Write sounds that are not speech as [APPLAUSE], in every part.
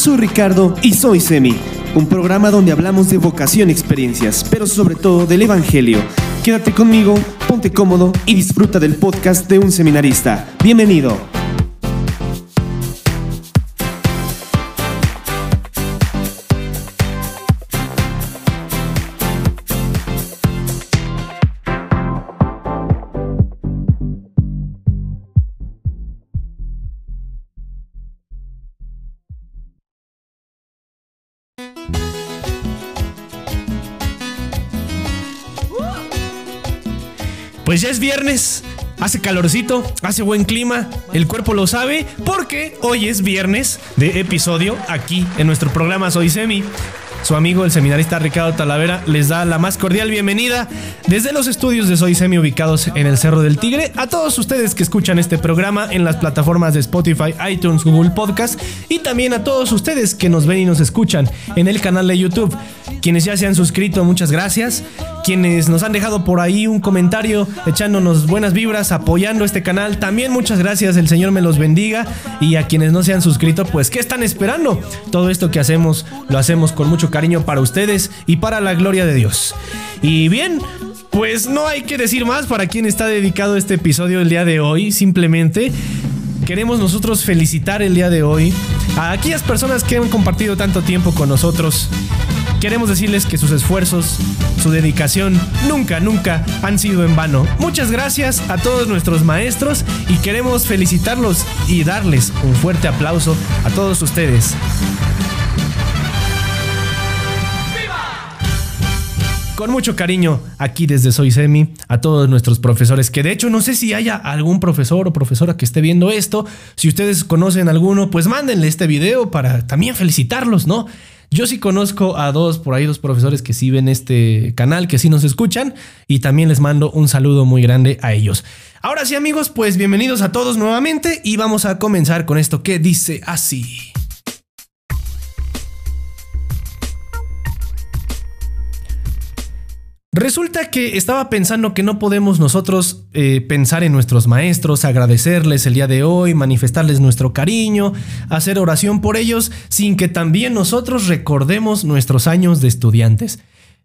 Soy Ricardo y soy Semi, un programa donde hablamos de vocación experiencias, pero sobre todo del Evangelio. Quédate conmigo, ponte cómodo y disfruta del podcast de un seminarista. Bienvenido. Pues ya es viernes, hace calorcito, hace buen clima, el cuerpo lo sabe, porque hoy es viernes de episodio aquí en nuestro programa Soy Semi. Su amigo el seminarista Ricardo Talavera les da la más cordial bienvenida desde los estudios de Soy Semi ubicados en el Cerro del Tigre a todos ustedes que escuchan este programa en las plataformas de Spotify, iTunes, Google Podcast y también a todos ustedes que nos ven y nos escuchan en el canal de YouTube. Quienes ya se han suscrito, muchas gracias. Quienes nos han dejado por ahí un comentario echándonos buenas vibras, apoyando este canal, también muchas gracias. El Señor me los bendiga. Y a quienes no se han suscrito, pues ¿qué están esperando? Todo esto que hacemos lo hacemos con mucho cariño para ustedes y para la gloria de Dios. Y bien, pues no hay que decir más para quien está dedicado este episodio el día de hoy. Simplemente queremos nosotros felicitar el día de hoy a aquellas personas que han compartido tanto tiempo con nosotros. Queremos decirles que sus esfuerzos, su dedicación, nunca, nunca han sido en vano. Muchas gracias a todos nuestros maestros y queremos felicitarlos y darles un fuerte aplauso a todos ustedes. Con mucho cariño aquí desde Soy Semi a todos nuestros profesores, que de hecho no sé si haya algún profesor o profesora que esté viendo esto, si ustedes conocen alguno, pues mándenle este video para también felicitarlos, ¿no? Yo sí conozco a dos, por ahí dos profesores que sí ven este canal, que sí nos escuchan y también les mando un saludo muy grande a ellos. Ahora sí amigos, pues bienvenidos a todos nuevamente y vamos a comenzar con esto que dice así. Resulta que estaba pensando que no podemos nosotros eh, pensar en nuestros maestros, agradecerles el día de hoy, manifestarles nuestro cariño, hacer oración por ellos, sin que también nosotros recordemos nuestros años de estudiantes.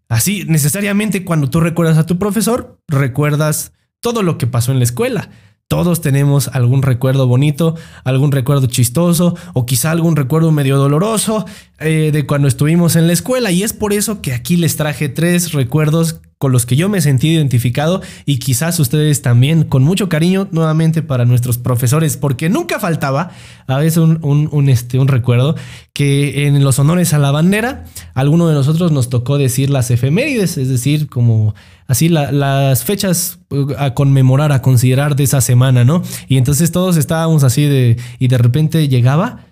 Así, necesariamente cuando tú recuerdas a tu profesor, recuerdas todo lo que pasó en la escuela. Todos tenemos algún recuerdo bonito, algún recuerdo chistoso o quizá algún recuerdo medio doloroso eh, de cuando estuvimos en la escuela. Y es por eso que aquí les traje tres recuerdos con los que yo me sentí identificado y quizás ustedes también con mucho cariño nuevamente para nuestros profesores porque nunca faltaba a veces un, este, un recuerdo que en los honores a la bandera alguno de nosotros nos tocó decir las efemérides, es decir, como así las fechas uh, a conmemorar, a considerar de esa semana, ¿no? Y entonces todos estábamos así de, y de repente llegaba.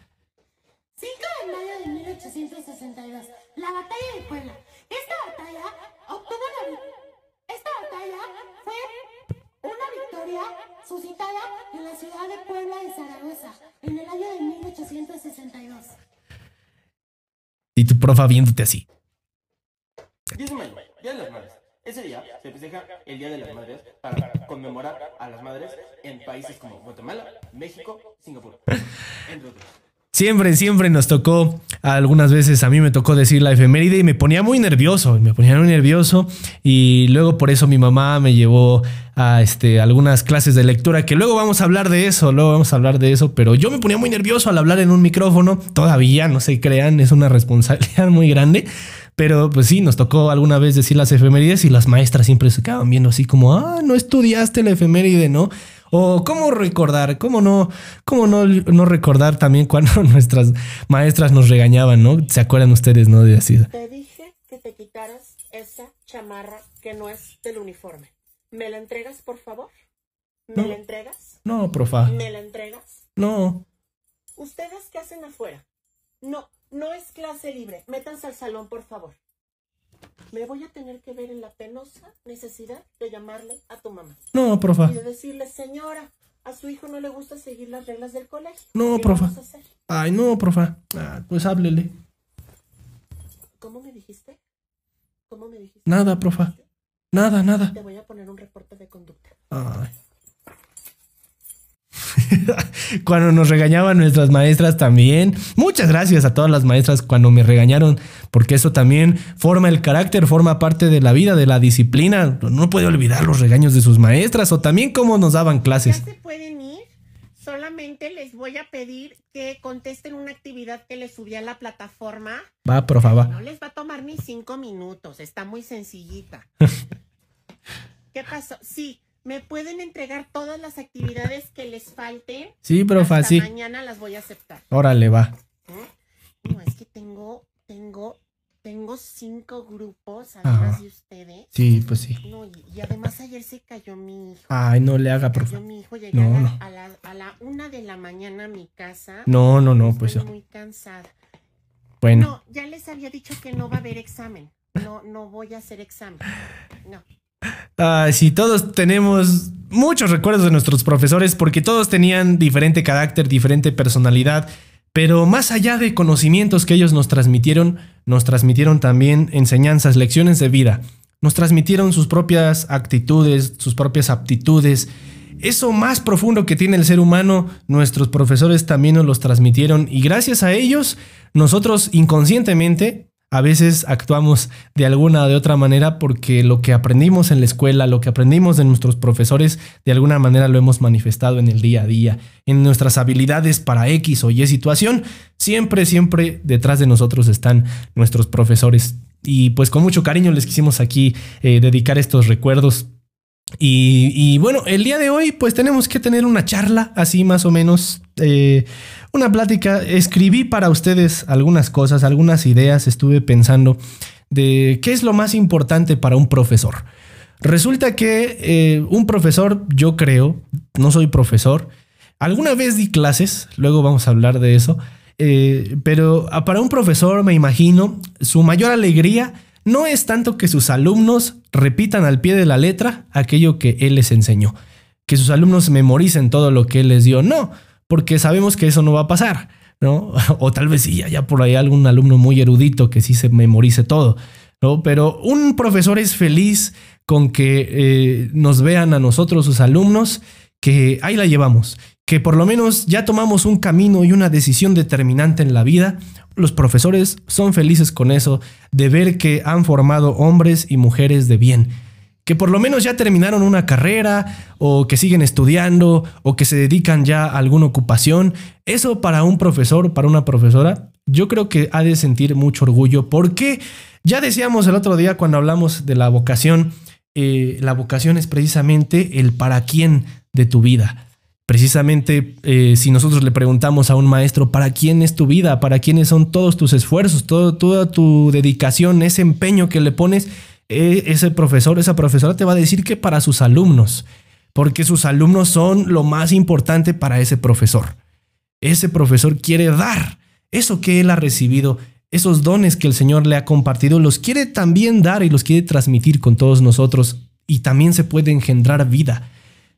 5 de mayo de 1862, la batalla de Puebla. Esta batalla obtuvo la Esta batalla fue una victoria suscitada en la ciudad de Puebla de Zaragoza en el año de 1862. Y tu profa viéndote así. 10 de mayo, Día de las Madres. Ese día se festeja el Día de las Madres para conmemorar a las madres en países como Guatemala, México, Singapur, entre otros. Siempre, siempre nos tocó, algunas veces a mí me tocó decir la efeméride y me ponía muy nervioso, me ponía muy nervioso. Y luego por eso mi mamá me llevó a este, algunas clases de lectura, que luego vamos a hablar de eso, luego vamos a hablar de eso, pero yo me ponía muy nervioso al hablar en un micrófono, todavía, no se crean, es una responsabilidad muy grande, pero pues sí, nos tocó alguna vez decir las efemérides y las maestras siempre se quedaban viendo así como, ah, no estudiaste la efeméride, ¿no? O cómo recordar, cómo no, cómo no, no recordar también cuando [LAUGHS] nuestras maestras nos regañaban, ¿no? ¿Se acuerdan ustedes, no? De así. Te dije que te quitaras esa chamarra que no es del uniforme. ¿Me la entregas, por favor? ¿Me No. la entregas? No, profa. ¿Me la entregas? No. ¿Ustedes qué hacen afuera? No, no es clase libre. Métanse al salón, por favor. Me voy a tener que ver en la penosa necesidad de llamarle a tu mamá No, profa. y de decirle, señora, a su hijo no le gusta seguir las reglas del colegio. No, ¿Qué profa. Ay, no, profa. Ah, pues háblele. ¿Cómo me dijiste? ¿Cómo me dijiste? Nada, profa. Nada, nada. Te voy a poner un reporte de conducta. Ay. [LAUGHS] cuando nos regañaban nuestras maestras también. Muchas gracias a todas las maestras cuando me regañaron, porque eso también forma el carácter, forma parte de la vida, de la disciplina. No puede olvidar los regaños de sus maestras o también cómo nos daban Ya clases. se pueden ir. Solamente les voy a pedir que contesten una actividad que les subí a la plataforma. Va, profa, va. No les va a tomar ni cinco minutos. Está muy sencillita. [LAUGHS] ¿Qué pasó? Sí, me pueden entregar todas las actividades que les falten. Sí, profa, Hasta sí. Mañana las voy a aceptar. Órale, va. ¿eh? No, es que tengo, tengo, tengo cinco grupos, además Ajá. de ustedes. Sí, pues sí. No, y, y además ayer se cayó mi hijo. Ay, no le haga, Cayó profa. mi hijo, llegué No, a, la, no. a, la, a la una de la mañana a mi casa. No, no, no, Estoy pues muy cansada. bueno. No, ya les había dicho que no va a haber examen. No, no voy a hacer examen. No. Ay, sí, todos tenemos muchos recuerdos de nuestros profesores porque todos tenían diferente carácter, diferente personalidad, pero más allá de conocimientos que ellos nos transmitieron, nos transmitieron también enseñanzas, lecciones de vida. Nos transmitieron sus propias actitudes, sus propias aptitudes. Eso más profundo que tiene el ser humano, nuestros profesores también nos los transmitieron y gracias a ellos, nosotros inconscientemente a veces actuamos de alguna o de otra manera porque lo que aprendimos en la escuela, lo que aprendimos de nuestros profesores, de alguna manera lo hemos manifestado en el día a día, en nuestras habilidades para X o Y situación. Siempre, siempre detrás de nosotros están nuestros profesores. Y pues con mucho cariño les quisimos aquí eh, dedicar estos recuerdos. Y, bueno, el día de hoy pues tenemos que tener una charla así más o menos, eh, una plática. Escribí para ustedes algunas cosas, algunas ideas, estuve pensando de qué es lo más importante para un profesor. Resulta que eh, un profesor, yo creo, no soy profesor, alguna vez di clases, luego vamos a hablar de eso, eh, pero para un profesor me imagino su mayor alegría no es tanto que sus alumnos repitan al pie de la letra aquello que él les enseñó, que sus alumnos memoricen todo lo que él les dio, no, porque sabemos que eso no va a pasar, ¿no? [LAUGHS] O tal vez sí haya por ahí algún alumno muy erudito que sí se memorice todo, ¿no? Pero un profesor es feliz con que eh, nos vean a nosotros, sus alumnos, que ahí la llevamos, que por lo menos ya tomamos un camino y una decisión determinante en la vida. Los profesores son felices con eso, de ver que han formado hombres y mujeres de bien, que por lo menos ya terminaron una carrera o que siguen estudiando o que se dedican ya a alguna ocupación. Eso para un profesor, para una profesora, yo creo que ha de sentir mucho orgullo porque ya decíamos el otro día cuando hablamos de la vocación, eh, la vocación es precisamente el para quién de tu vida. Precisamente eh, si nosotros le preguntamos a un maestro, ¿para quién es tu vida? ¿Para quiénes son todos tus esfuerzos? Toda tu dedicación, ese empeño que le pones, eh, ese profesor, esa profesora te va a decir que para sus alumnos, porque sus alumnos son lo más importante para ese profesor. Ese profesor quiere dar eso que él ha recibido, esos dones que el Señor le ha compartido, los quiere también dar y los quiere transmitir con todos nosotros. Y también se puede engendrar vida.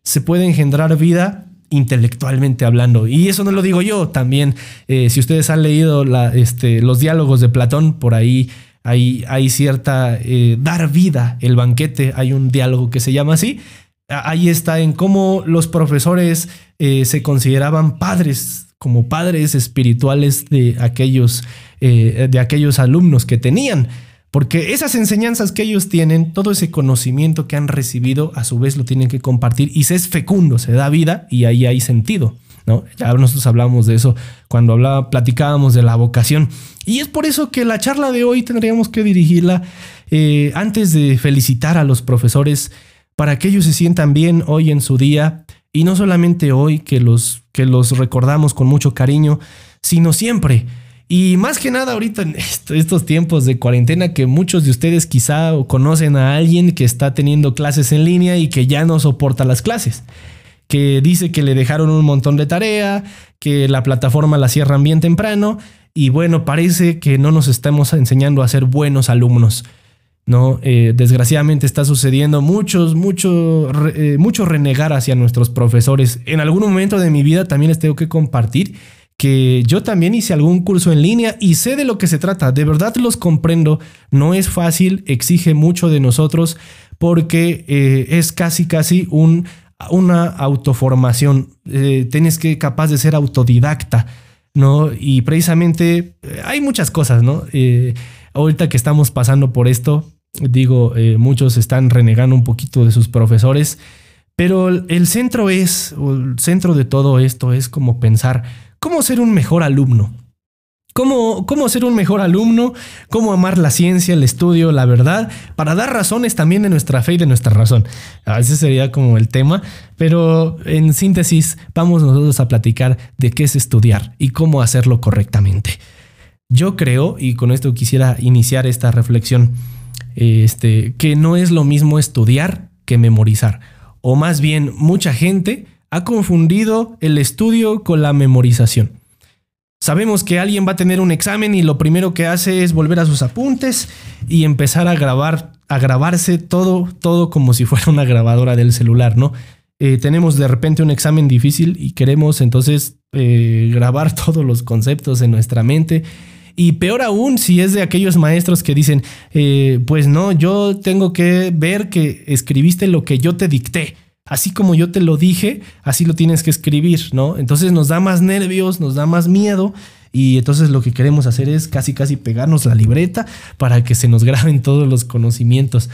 Se puede engendrar vida intelectualmente hablando. Y eso no lo digo yo, también eh, si ustedes han leído este, los diálogos de Platón, por ahí hay, cierta eh, dar vida, el banquete, hay un diálogo que se llama así. Ahí está en cómo los profesores eh, se consideraban padres, como padres espirituales de aquellos, de aquellos alumnos que tenían. Porque esas enseñanzas que ellos tienen, todo ese conocimiento que han recibido, a su vez lo tienen que compartir y se es fecundo, se da vida y ahí hay sentido. ¿no? Ya nosotros hablamos de eso cuando hablaba, platicábamos de la vocación. Y es por eso que la charla de hoy tendríamos que dirigirla eh, antes de felicitar a los profesores para que ellos se sientan bien hoy en su día y no solamente hoy que los, que los recordamos con mucho cariño, sino siempre. Y más que nada ahorita en estos tiempos de cuarentena que muchos de ustedes quizá conocen a alguien que está teniendo clases en línea y que ya no soporta las clases. Que dice que le dejaron un montón de tarea, que la plataforma la cierran bien temprano y bueno, parece que no nos estamos enseñando a ser buenos alumnos. No, eh, desgraciadamente está sucediendo muchos, mucho, eh, mucho renegar hacia nuestros profesores. En algún momento de mi vida también les tengo que compartir que yo también hice algún curso en línea y sé de lo que se trata. De verdad los comprendo. No es fácil, exige mucho de nosotros porque eh, es casi, casi un una autoformación, eh, tienes que capaz de ser autodidacta, ¿no? Y precisamente eh, hay muchas cosas, ¿no? Eh, ahorita que estamos pasando por esto, digo, muchos están renegando un poquito de sus profesores, pero el centro es, el centro de todo esto es como pensar, ¿cómo ser un mejor alumno? Cómo, cómo, ser un mejor alumno, cómo amar la ciencia, el estudio, la verdad, para dar razones también de nuestra fe y de nuestra razón. Veces sería como el tema, pero en síntesis vamos nosotros a platicar de qué es estudiar y cómo hacerlo correctamente. Yo creo, y con esto quisiera iniciar esta reflexión, este, que no es lo mismo estudiar que memorizar. O más bien, mucha gente ha confundido el estudio con la memorización. Sabemos que alguien va a tener un examen y lo primero que hace es volver a sus apuntes y empezar a grabar, a grabarse todo, todo como si fuera una grabadora del celular, ¿no? Eh, tenemos de repente un examen difícil y queremos entonces eh, grabar [LAUGHS] todos los conceptos en nuestra mente. Y peor aún si es de aquellos maestros que dicen, eh, pues no, yo tengo que ver que escribiste lo que yo te dicté así como yo te lo dije, así lo tienes que escribir, ¿no? Entonces nos da más nervios, nos da más miedo y entonces lo que queremos hacer es casi casi pegarnos la libreta para que se nos graben todos los conocimientos.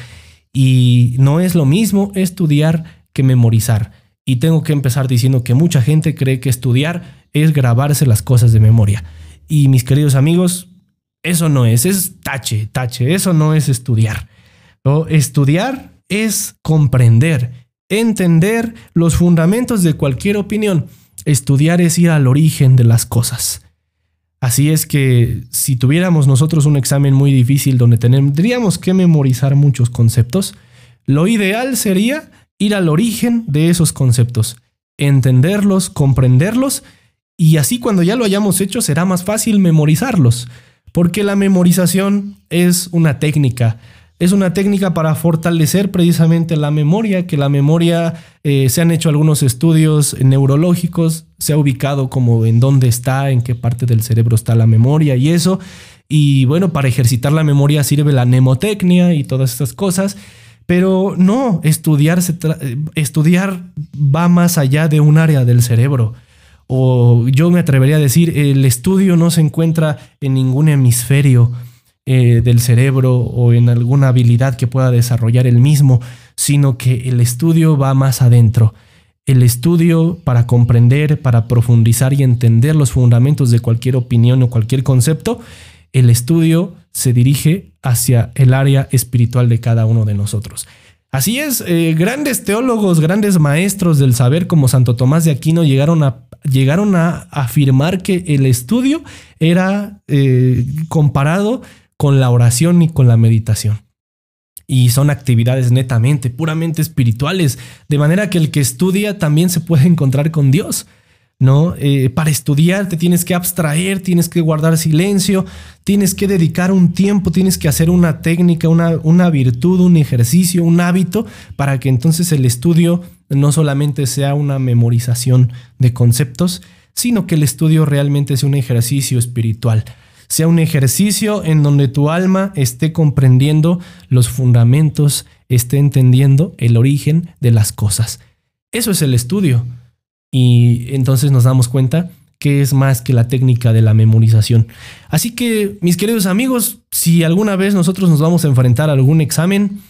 Y no es lo mismo estudiar que memorizar. Y tengo que empezar diciendo que mucha gente cree que estudiar es grabarse las cosas de memoria. Y mis queridos amigos, eso no es, es tache, tache, eso no es estudiar. Estudiar es comprender, entender los fundamentos de cualquier opinión. Estudiar es ir al origen de las cosas. Así es que si tuviéramos nosotros un examen muy difícil donde tendríamos que memorizar muchos conceptos, lo ideal sería ir al origen de esos conceptos, entenderlos, comprenderlos y así cuando ya lo hayamos hecho será más fácil memorizarlos, porque la memorización es una técnica, es una técnica para fortalecer precisamente la memoria, que la memoria eh, se han hecho algunos estudios neurológicos, se ha ubicado como en dónde está, en qué parte del cerebro está la memoria y eso. Y bueno, para ejercitar la memoria sirve la mnemotecnia y todas estas cosas. Pero no, estudiar, estudiar va más allá de un área del cerebro. O yo me atrevería a decir, el estudio no se encuentra en ningún hemisferio eh, del cerebro o en alguna habilidad que pueda desarrollar el mismo, sino que el estudio va más adentro. El estudio para comprender, para profundizar y entender los fundamentos de cualquier opinión o cualquier concepto, el estudio se dirige hacia el área espiritual de cada uno de nosotros. Así es, eh, grandes teólogos, grandes maestros del saber como Santo Tomás de Aquino llegaron a, llegaron a afirmar que el estudio era eh, comparado con la oración y con la meditación. Y son actividades netamente, puramente espirituales, de manera que el que estudia también se puede encontrar con Dios. ¿no? Eh, para estudiar te tienes que abstraer, tienes que guardar silencio, tienes que dedicar un tiempo, tienes que hacer una técnica, una, una, virtud, un ejercicio, un hábito, para que entonces el estudio no solamente sea una memorización de conceptos, sino que el estudio realmente sea un ejercicio espiritual sea un ejercicio en donde tu alma esté comprendiendo los fundamentos, esté entendiendo el origen de las cosas. Eso es el estudio. Y entonces nos damos cuenta que es más que la técnica de la memorización. Así que, mis queridos amigos, si alguna vez nosotros nos vamos a enfrentar a algún examen,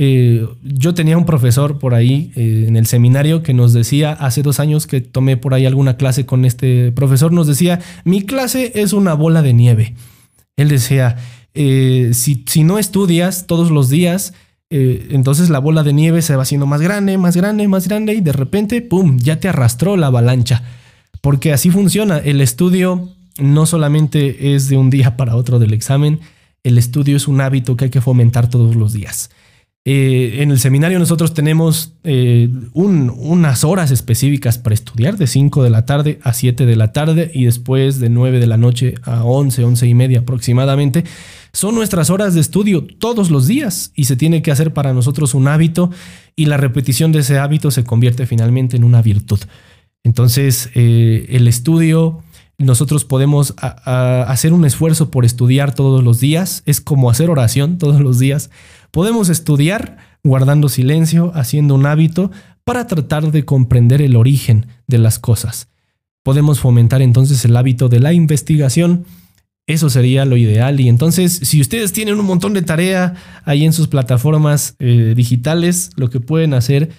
eh, yo tenía un profesor por ahí eh, en el seminario que nos decía, hace dos años que tomé por ahí alguna clase con este profesor, nos decía, mi clase es una bola de nieve. Él decía, eh, si, si, no estudias todos los días, entonces la bola de nieve se va haciendo más grande, más grande, más grande y de repente, ¡pum!, ya te arrastró la avalancha. Porque así funciona, el estudio no solamente es de un día para otro del examen, el estudio es un hábito que hay que fomentar todos los días. Eh, en el seminario nosotros tenemos eh, unas horas específicas para estudiar, de 5 de la tarde a 7 de la tarde y después de 9 de la noche a 11, 11 y media aproximadamente. Son nuestras horas de estudio todos los días y se tiene que hacer para nosotros un hábito y la repetición de ese hábito se convierte finalmente en una virtud. Entonces, eh, el estudio, nosotros podemos hacer un esfuerzo por estudiar todos los días, es como hacer oración todos los días Podemos estudiar guardando silencio, haciendo un hábito para tratar de comprender el origen de las cosas. Podemos fomentar entonces el hábito de la investigación. Eso sería lo ideal. Y entonces, si ustedes tienen un montón de tarea ahí en sus plataformas eh, digitales, lo que pueden hacer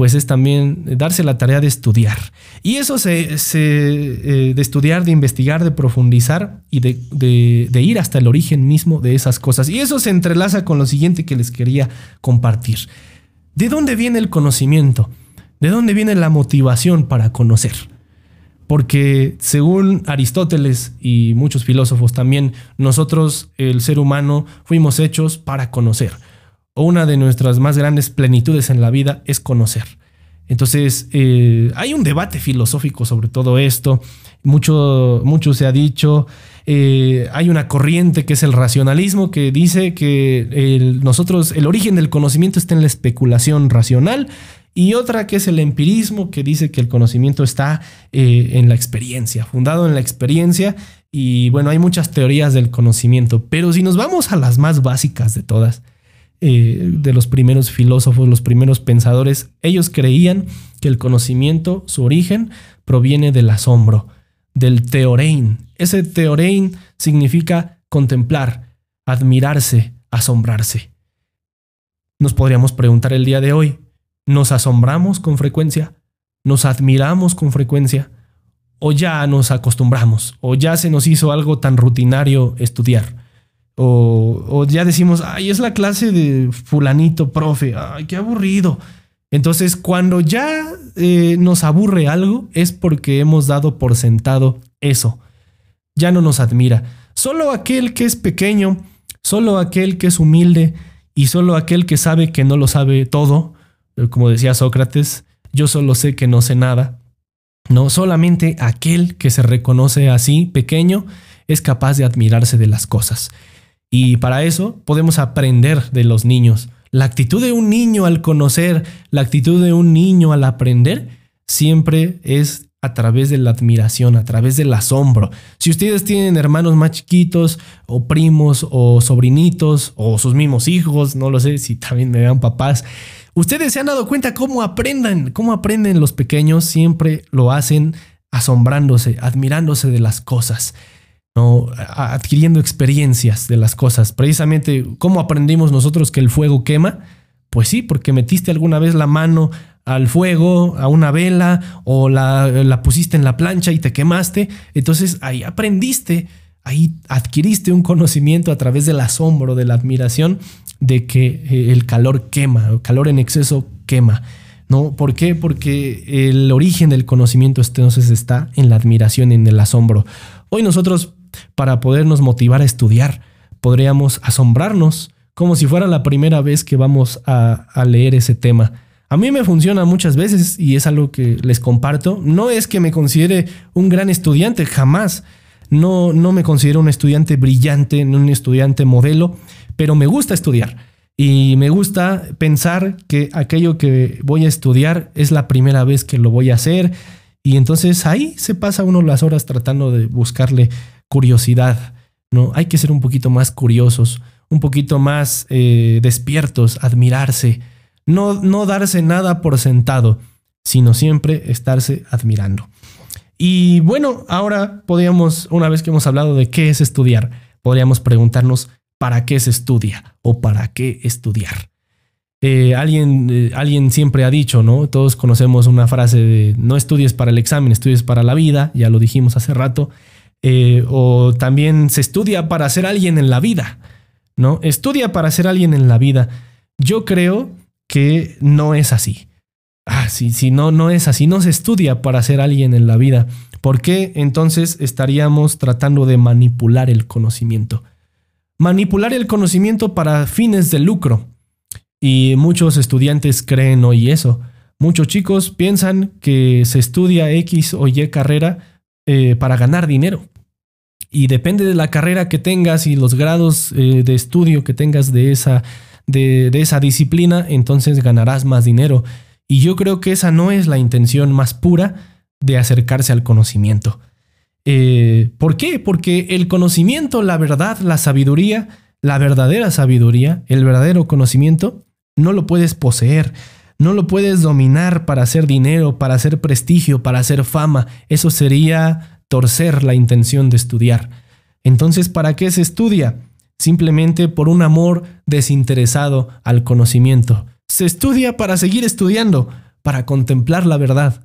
pues es también darse la tarea de estudiar. Y eso se, eh, de estudiar, de investigar, de profundizar y de, ir hasta el origen mismo de esas cosas. Y eso se entrelaza con lo siguiente que les quería compartir. ¿De dónde viene el conocimiento? ¿De dónde viene la motivación para conocer? Porque según Aristóteles y muchos filósofos también, nosotros, el ser humano, fuimos hechos para conocer o una de nuestras más grandes plenitudes en la vida es conocer. Entonces, eh, hay un debate filosófico sobre todo esto. Mucho, mucho se ha dicho. Eh, hay una corriente que es el racionalismo que dice que el, nosotros, el origen del conocimiento está en la especulación racional. Y otra que es el empirismo, que dice que el conocimiento está eh, en la experiencia, fundado en la experiencia. Y bueno, hay muchas teorías del conocimiento, pero si nos vamos a las más básicas de todas, eh, de los primeros filósofos, los primeros pensadores, ellos creían que el conocimiento, su origen, proviene del asombro, del teorein. Ese teorein significa contemplar, admirarse, asombrarse. Nos podríamos preguntar el día de hoy, ¿nos asombramos con frecuencia? ¿Nos admiramos con frecuencia? ¿O ya nos acostumbramos? ¿O ya se nos hizo algo tan rutinario estudiar? O, ya decimos, ay, es la clase de fulanito, profe, ay, qué aburrido. Entonces, cuando ya eh, nos aburre algo, es porque hemos dado por sentado eso. Ya no nos admira. Solo aquel que es pequeño, solo aquel que es humilde y solo aquel que sabe que no lo sabe todo, eh, como decía Sócrates, yo solo sé que no sé nada. No, solamente aquel que se reconoce así, pequeño, es capaz de admirarse de las cosas. Y para eso podemos aprender de los niños. La actitud de un niño al conocer, la actitud de un niño al aprender, siempre es a través de la admiración, a través del asombro. Si ustedes tienen hermanos más chiquitos, o primos, o sobrinitos, o sus mismos hijos, no lo sé si también me vean papás, ustedes se han dado cuenta cómo aprenden, cómo aprenden los pequeños, siempre lo hacen asombrándose, admirándose de las cosas adquiriendo experiencias de las cosas. Precisamente, ¿cómo aprendimos nosotros que el fuego quema? Pues sí, porque metiste alguna vez la mano al fuego, a una vela, o la, la pusiste en la plancha y te quemaste. Entonces ahí aprendiste, ahí adquiriste un conocimiento a través del asombro, de la admiración de que eh, el calor quema, el calor en exceso quema. ¿No? ¿Por qué? Porque el origen del conocimiento entonces está en la admiración, en el asombro. Hoy nosotros para podernos motivar a estudiar. Podríamos asombrarnos como si fuera la primera vez que vamos a, leer ese tema. A mí me funciona muchas veces y es algo que les comparto. No es que me considere un gran estudiante, jamás. No, no me considero un estudiante brillante, un estudiante modelo, pero me gusta estudiar. Y me gusta pensar que aquello que voy a estudiar es la primera vez que lo voy a hacer. Y entonces ahí se pasa uno las horas tratando de buscarle curiosidad, ¿no? Hay que ser un poquito más curiosos, un poquito más eh, despiertos, admirarse, no, no darse nada por sentado, sino siempre estarse admirando. Y bueno, ahora podríamos, una vez que hemos hablado de qué es estudiar, podríamos preguntarnos para qué se estudia o para qué estudiar. Eh, alguien, eh, alguien siempre ha dicho, ¿no? Todos conocemos una frase de no estudies para el examen, estudies para la vida, ya lo dijimos hace rato. Eh, o también se estudia para ser alguien en la vida, ¿no? Estudia para ser alguien en la vida. Yo creo que no es así. Ah, sí, no, no es así. No se estudia para ser alguien en la vida. ¿Por qué entonces estaríamos tratando de manipular el conocimiento? Manipular el conocimiento para fines de lucro. Y muchos estudiantes creen hoy eso. Muchos chicos piensan que se estudia X o Y carrera eh, para ganar dinero. Y depende de la carrera que tengas y los grados eh, de estudio que tengas de esa, de, esa disciplina, entonces ganarás más dinero. Y yo creo que esa no es la intención más pura de acercarse al conocimiento. Eh, ¿Por qué? Porque el conocimiento, la verdad, la sabiduría, la verdadera sabiduría, el verdadero conocimiento, no lo puedes poseer, No lo puedes dominar para hacer dinero, para hacer prestigio, para hacer fama. Eso sería torcer la intención de estudiar. Entonces, ¿para qué se estudia? Simplemente por un amor desinteresado al conocimiento. Se estudia para seguir estudiando, para contemplar la verdad.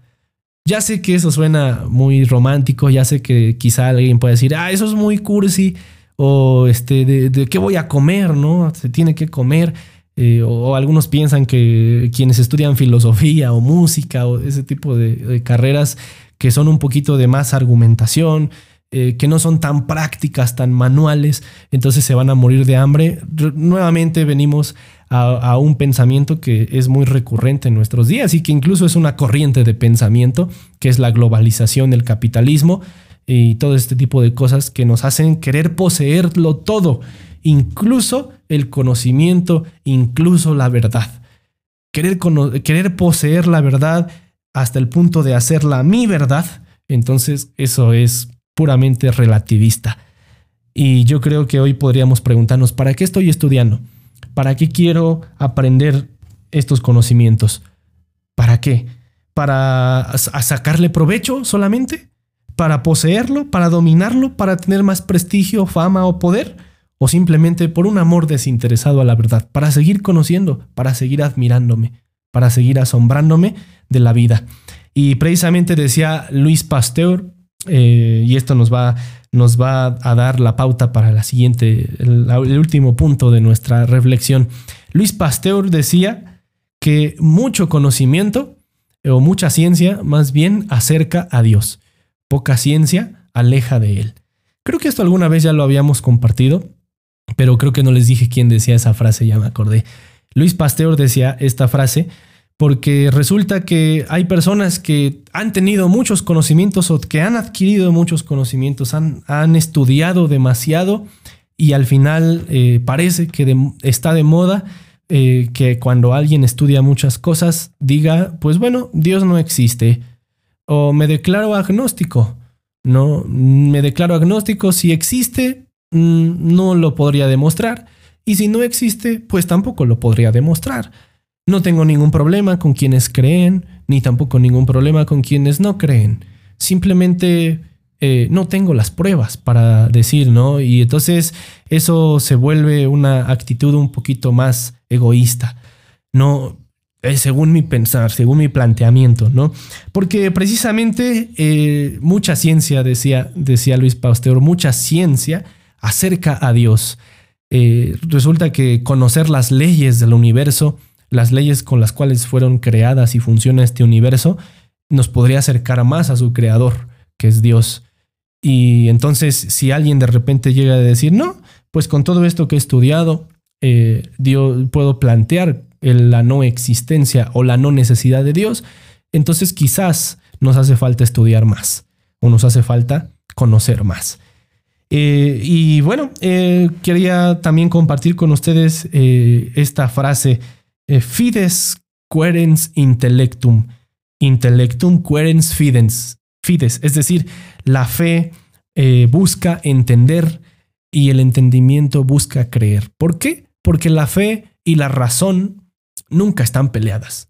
Ya sé que eso suena muy romántico, ya sé que quizá alguien puede decir, ah, eso es muy cursi, o este, de, qué voy a comer, ¿no? Se tiene que comer. Eh, o, algunos piensan que quienes estudian filosofía o música o ese tipo de, carreras que son un poquito de más argumentación, eh, que no son tan prácticas, tan manuales, entonces se van a morir de hambre. nuevamente venimos a, un pensamiento que es muy recurrente en nuestros días y que incluso es una corriente de pensamiento, que es la globalización, el capitalismo y todo este tipo de cosas que nos hacen querer poseerlo todo, incluso el conocimiento, incluso la verdad. Querer, querer poseer la verdad hasta el punto de hacerla mi verdad, entonces eso es puramente relativista. Y yo creo que hoy podríamos preguntarnos, ¿para qué estoy estudiando? ¿Para qué quiero aprender estos conocimientos? ¿Para qué? ¿Para sacarle provecho solamente? ¿Para poseerlo? ¿Para dominarlo? ¿Para tener más prestigio, fama o poder? ¿O simplemente por un amor desinteresado a la verdad? ¿Para seguir conociendo? ¿Para seguir admirándome? ¿Para seguir asombrándome de la vida? Y precisamente decía Luis Pasteur, eh, y esto nos va nos va a dar la pauta para la siguiente, el, último punto de nuestra reflexión. Luis Pasteur decía que mucho conocimiento o mucha ciencia más bien acerca a Dios, poca ciencia aleja de Él. Creo que esto alguna vez ya lo habíamos compartido, pero creo que no les dije quién decía esa frase, ya me acordé. Luis Pasteur decía esta frase porque resulta que hay personas que han tenido muchos conocimientos o que han adquirido muchos conocimientos, han, han estudiado demasiado y al final eh, parece que está de moda eh, que cuando alguien estudia muchas cosas diga, pues bueno, Dios no existe o me declaro agnóstico. No, me declaro agnóstico, si existe, mm, no lo podría demostrar y si no existe, pues tampoco lo podría demostrar. No tengo ningún problema con quienes creen, ni tampoco ningún problema con quienes no creen. Simplemente eh, no tengo las pruebas para decir, ¿no? Y entonces eso se vuelve una actitud un poquito más egoísta. No, eh, según mi pensar, según mi planteamiento, ¿no? Porque precisamente eh, mucha ciencia, decía, decía Luis Pasteur, mucha ciencia acerca a Dios. resulta que conocer las leyes del universo las leyes con las cuales fueron creadas y funciona este universo, nos podría acercar más a su creador, que es Dios. Y entonces, si alguien de repente llega a decir, no, pues con todo esto que he estudiado, eh, puedo plantear la no existencia o la no necesidad de Dios, entonces quizás nos hace falta estudiar más o nos hace falta conocer más. Eh, y bueno, eh, quería también compartir con ustedes esta frase eh, fides querens intellectum, intellectum querens fidens, fides, es decir, la fe eh, busca entender y el entendimiento busca creer. ¿Por qué? Porque la fe y la razón nunca están peleadas.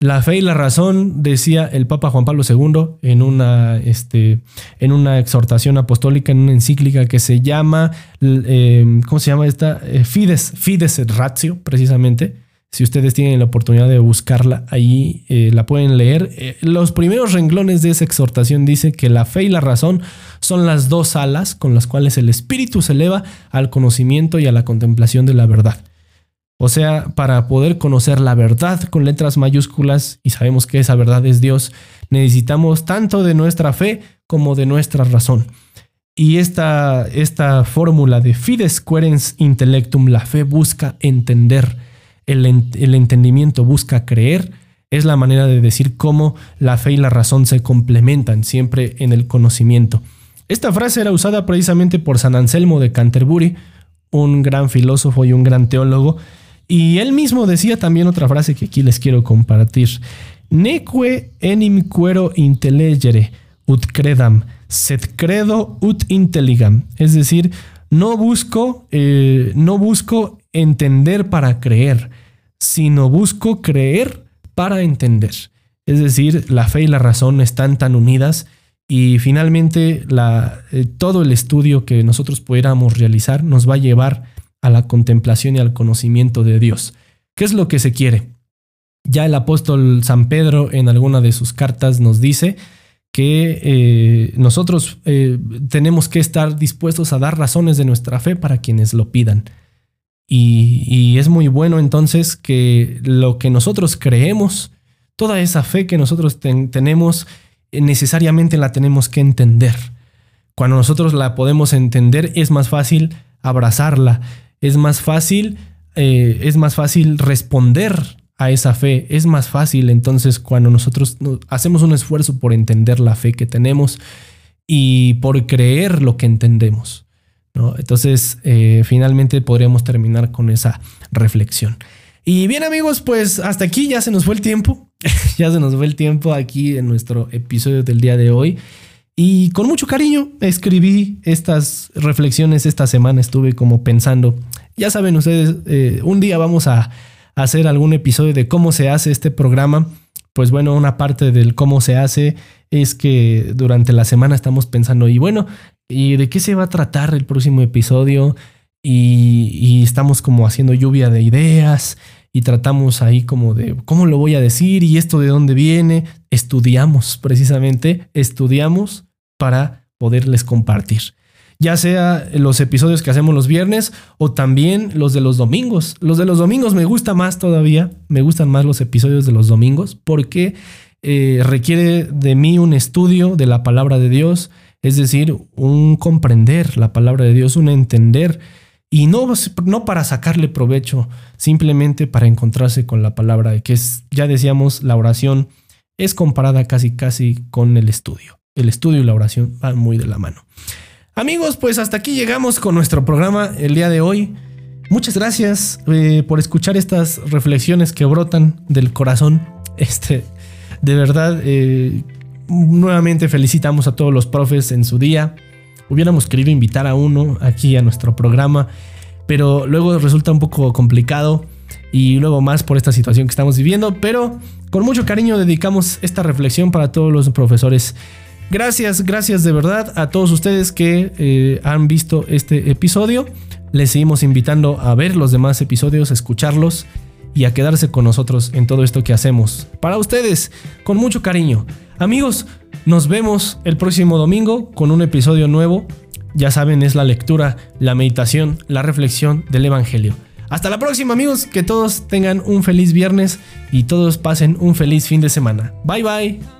La fe y la razón, decía el Papa Juan Pablo II en una, este, en una exhortación apostólica, en una encíclica que se llama, eh, ¿cómo se llama esta? Fides, Fides et Ratio, precisamente. Si ustedes tienen la oportunidad de buscarla ahí, eh, la pueden leer. Eh, los primeros renglones de esa exhortación dice que la fe y la razón son las dos alas con las cuales el espíritu se eleva al conocimiento y a la contemplación de la verdad. O sea, para poder conocer la verdad con letras mayúsculas, y sabemos que esa verdad es Dios, necesitamos tanto de nuestra fe como de nuestra razón. Y esta, esta fórmula de fides querens intellectum, la fe busca entender el, entendimiento busca creer, es la manera de decir cómo la fe y la razón se complementan siempre en el conocimiento. Esta frase era usada precisamente por San Anselmo de Canterbury, un gran filósofo y un gran teólogo, y él mismo decía también otra frase que aquí les quiero compartir. Neque enim quero intellegere ut credam, sed credo ut intelligam. Es decir, no busco, eh, no busco entender para creer, sino busco creer para entender. Es decir, la fe y la razón están tan unidas y finalmente eh, todo el estudio que nosotros pudiéramos realizar nos va a llevar a la contemplación y al conocimiento de Dios. ¿Qué es lo que se quiere? Ya el apóstol San Pedro en alguna de sus cartas nos dice que eh, nosotros eh, tenemos que estar dispuestos a dar razones de nuestra fe para quienes lo pidan. Y, es muy bueno entonces que lo que nosotros creemos, toda esa fe que nosotros ten- tenemos, eh, necesariamente la tenemos que entender. Cuando nosotros la podemos entender, es más fácil abrazarla, es más fácil, es más fácil responder a esa fe, es más fácil entonces cuando nosotros no- hacemos un esfuerzo por entender la fe que tenemos y por creer lo que entendemos. ¿no? Entonces, eh, finalmente podríamos terminar con esa reflexión. Y bien amigos, pues hasta aquí ya se nos fue el tiempo. [LAUGHS] ya se nos fue el tiempo aquí en nuestro episodio del día de hoy. Y con mucho cariño escribí estas reflexiones esta semana. Estuve como pensando, ya saben ustedes, eh, un día vamos a hacer algún episodio de cómo se hace este programa. Pues bueno, una parte del cómo se hace es que durante la semana estamos pensando, y bueno, ¿y de qué se va a tratar el próximo episodio? Y, y estamos como haciendo lluvia de ideas y tratamos ahí como de cómo lo voy a decir y esto de dónde viene. Estudiamos precisamente, estudiamos para poderles compartir. Ya sea los episodios que hacemos los viernes o también los de los domingos. Los de los domingos me gusta más todavía, me gustan más los episodios de los domingos porque eh, requiere de mí un estudio de la palabra de Dios, es decir, un comprender la palabra de Dios, un entender y no, no para sacarle provecho, simplemente para encontrarse con la palabra, que es, ya decíamos, la oración es comparada casi casi con el estudio. El estudio y la oración van muy de la mano. Amigos, pues hasta aquí llegamos con nuestro programa el día de hoy. Muchas gracias eh, por escuchar estas reflexiones que brotan del corazón. [LAUGHS] Este, de verdad, eh, nuevamente felicitamos a todos los profes en su día. Hubiéramos querido invitar a uno aquí a nuestro programa, pero luego resulta un poco complicado y luego más por esta situación que estamos viviendo, pero con mucho cariño dedicamos esta reflexión para todos los profesores. Gracias, gracias de verdad a todos ustedes que eh, han visto este episodio. Les seguimos invitando a ver los demás episodios, a escucharlos y a quedarse con nosotros en todo esto que hacemos. Para ustedes, con mucho cariño. Amigos, nos vemos el próximo domingo con un episodio nuevo. Ya saben, es la lectura, la meditación, la reflexión del Evangelio. Hasta la próxima amigos, que todos tengan un feliz viernes y todos pasen un feliz fin de semana. Bye bye.